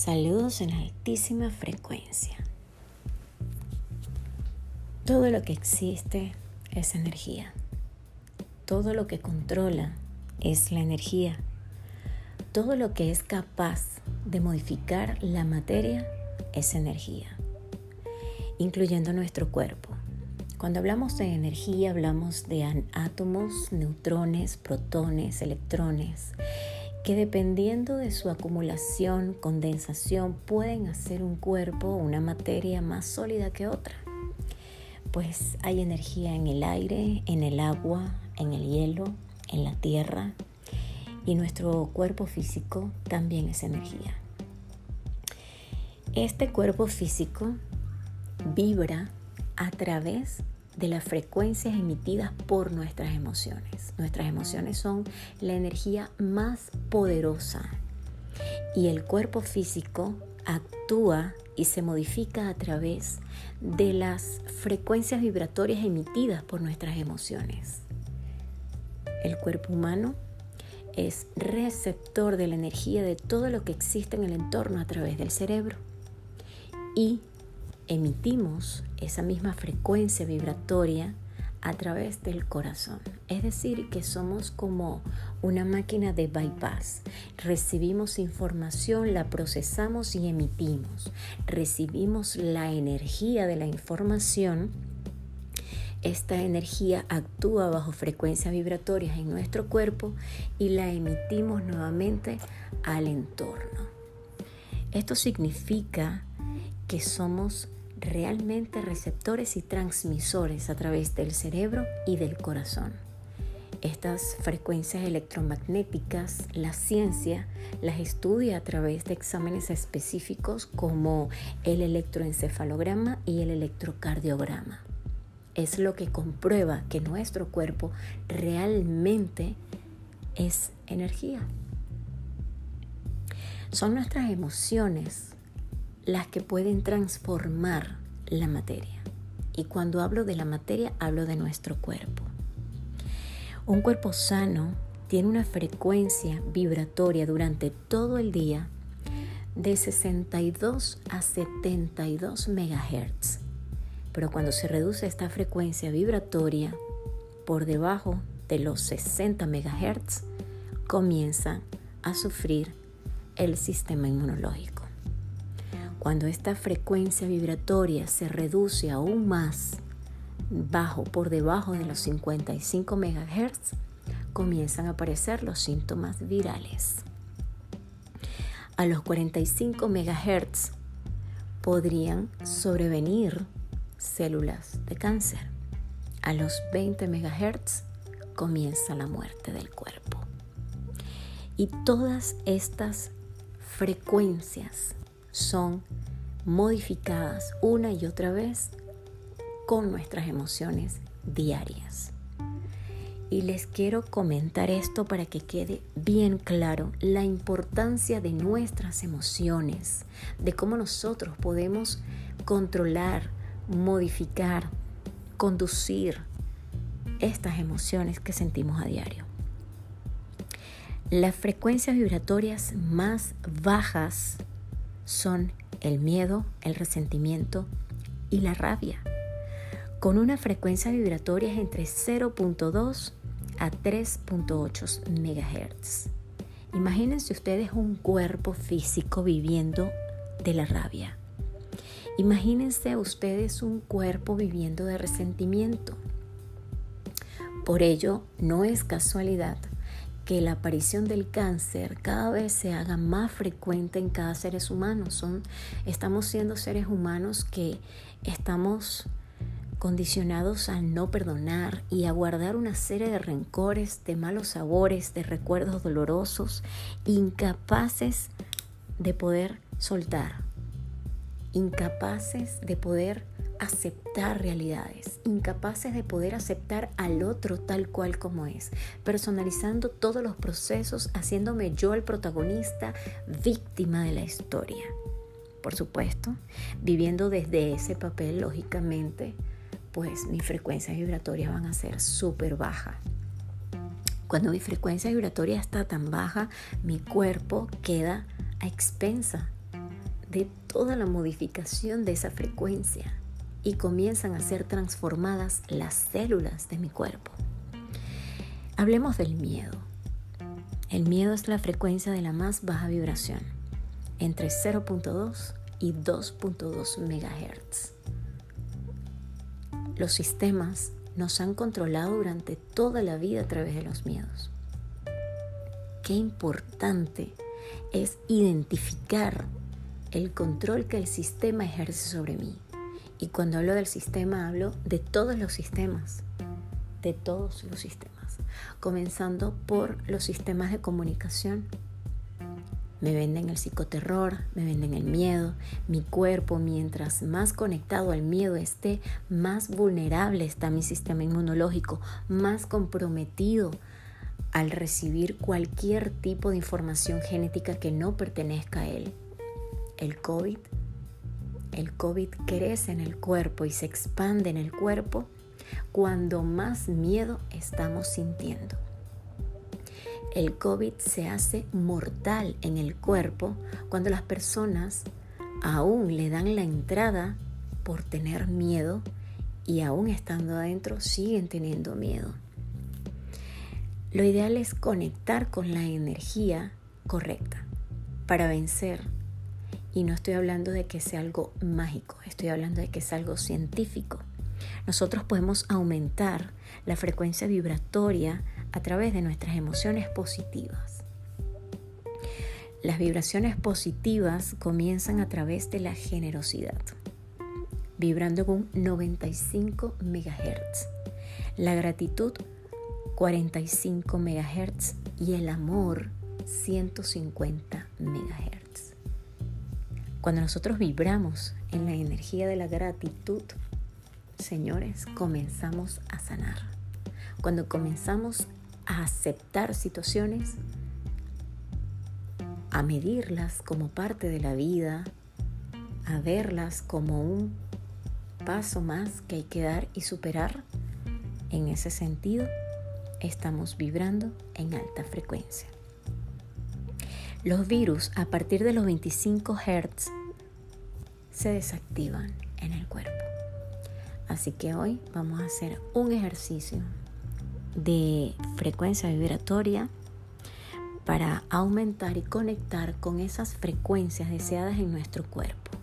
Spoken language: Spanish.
Saludos en altísima frecuencia. Todo lo que existe es energía. Todo lo que controla es la energía. Todo lo que es capaz de modificar la materia es energía, incluyendo nuestro cuerpo. Cuando hablamos de energía hablamos de átomos, neutrones, protones, electrones que dependiendo de su acumulación, condensación, pueden hacer un cuerpo una materia más sólida que otra. Pues hay energía en el aire, en el agua, en el hielo, en la tierra y nuestro cuerpo físico también es energía. Este cuerpo físico vibra a través de las frecuencias emitidas por nuestras emociones. Nuestras emociones son la energía más poderosa y el cuerpo físico actúa y se modifica a través de las frecuencias vibratorias emitidas por nuestras emociones. El cuerpo humano es receptor de la energía de todo lo que existe en el entorno a través del cerebro y emitimos esa misma frecuencia vibratoria a través del corazón. Es decir, que somos como una máquina de bypass. Recibimos información, la procesamos y emitimos. Recibimos la energía de la información. Esta energía actúa bajo frecuencias vibratorias en nuestro cuerpo y la emitimos nuevamente al entorno. Esto significa que somos realmente receptores y transmisores a través del cerebro y del corazón. Estas frecuencias electromagnéticas, la ciencia las estudia a través de exámenes específicos como el electroencefalograma y el electrocardiograma. Es lo que comprueba que nuestro cuerpo realmente es energía. Son nuestras emociones las que pueden transformar la materia. Y cuando hablo de la materia, hablo de nuestro cuerpo. Un cuerpo sano tiene una frecuencia vibratoria durante todo el día de 62 a 72 megahertz. Pero cuando se reduce esta frecuencia vibratoria por debajo de los 60 megahertz, comienza a sufrir el sistema inmunológico. Cuando esta frecuencia vibratoria se reduce aún más bajo por debajo de los 55 MHz, comienzan a aparecer los síntomas virales. A los 45 MHz podrían sobrevenir células de cáncer. A los 20 MHz comienza la muerte del cuerpo. Y todas estas frecuencias son modificadas una y otra vez con nuestras emociones diarias. Y les quiero comentar esto para que quede bien claro la importancia de nuestras emociones, de cómo nosotros podemos controlar, modificar, conducir estas emociones que sentimos a diario. Las frecuencias vibratorias más bajas son el miedo, el resentimiento y la rabia, con una frecuencia vibratoria entre 0.2 a 3.8 MHz. Imagínense ustedes un cuerpo físico viviendo de la rabia. Imagínense ustedes un cuerpo viviendo de resentimiento. Por ello, no es casualidad que la aparición del cáncer cada vez se haga más frecuente en cada seres humano. Son, estamos siendo seres humanos que estamos condicionados a no perdonar y a guardar una serie de rencores, de malos sabores, de recuerdos dolorosos, incapaces de poder soltar, incapaces de poder aceptar realidades, incapaces de poder aceptar al otro tal cual como es, personalizando todos los procesos, haciéndome yo el protagonista, víctima de la historia. Por supuesto, viviendo desde ese papel, lógicamente, pues mis frecuencias vibratorias van a ser súper bajas. Cuando mi frecuencia vibratoria está tan baja, mi cuerpo queda a expensa de toda la modificación de esa frecuencia y comienzan a ser transformadas las células de mi cuerpo. Hablemos del miedo. El miedo es la frecuencia de la más baja vibración, entre 0.2 y 2.2 MHz. Los sistemas nos han controlado durante toda la vida a través de los miedos. Qué importante es identificar el control que el sistema ejerce sobre mí. Y cuando hablo del sistema hablo de todos los sistemas, de todos los sistemas, comenzando por los sistemas de comunicación. Me venden el psicoterror, me venden el miedo, mi cuerpo, mientras más conectado al miedo esté, más vulnerable está mi sistema inmunológico, más comprometido al recibir cualquier tipo de información genética que no pertenezca a él. El COVID, el COVID crece en el cuerpo y se expande en el cuerpo cuando más miedo estamos sintiendo. El COVID se hace mortal en el cuerpo cuando las personas aún le dan la entrada por tener miedo y aún estando adentro siguen teniendo miedo. Lo ideal es conectar con la energía correcta para vencer. Y no estoy hablando de que sea algo mágico, estoy hablando de que es algo científico. Nosotros podemos aumentar la frecuencia vibratoria a través de nuestras emociones positivas. Las vibraciones positivas comienzan a través de la generosidad, vibrando con 95 MHz. La gratitud 45 MHz y el amor 150 MHz. Cuando nosotros vibramos en la energía de la gratitud, señores, comenzamos a sanar. Cuando comenzamos a aceptar situaciones, a medirlas como parte de la vida, a verlas como un paso más que hay que dar y superar, en ese sentido, estamos vibrando en alta frecuencia. Los virus a partir de los 25 Hz se desactivan en el cuerpo. Así que hoy vamos a hacer un ejercicio de frecuencia vibratoria para aumentar y conectar con esas frecuencias deseadas en nuestro cuerpo.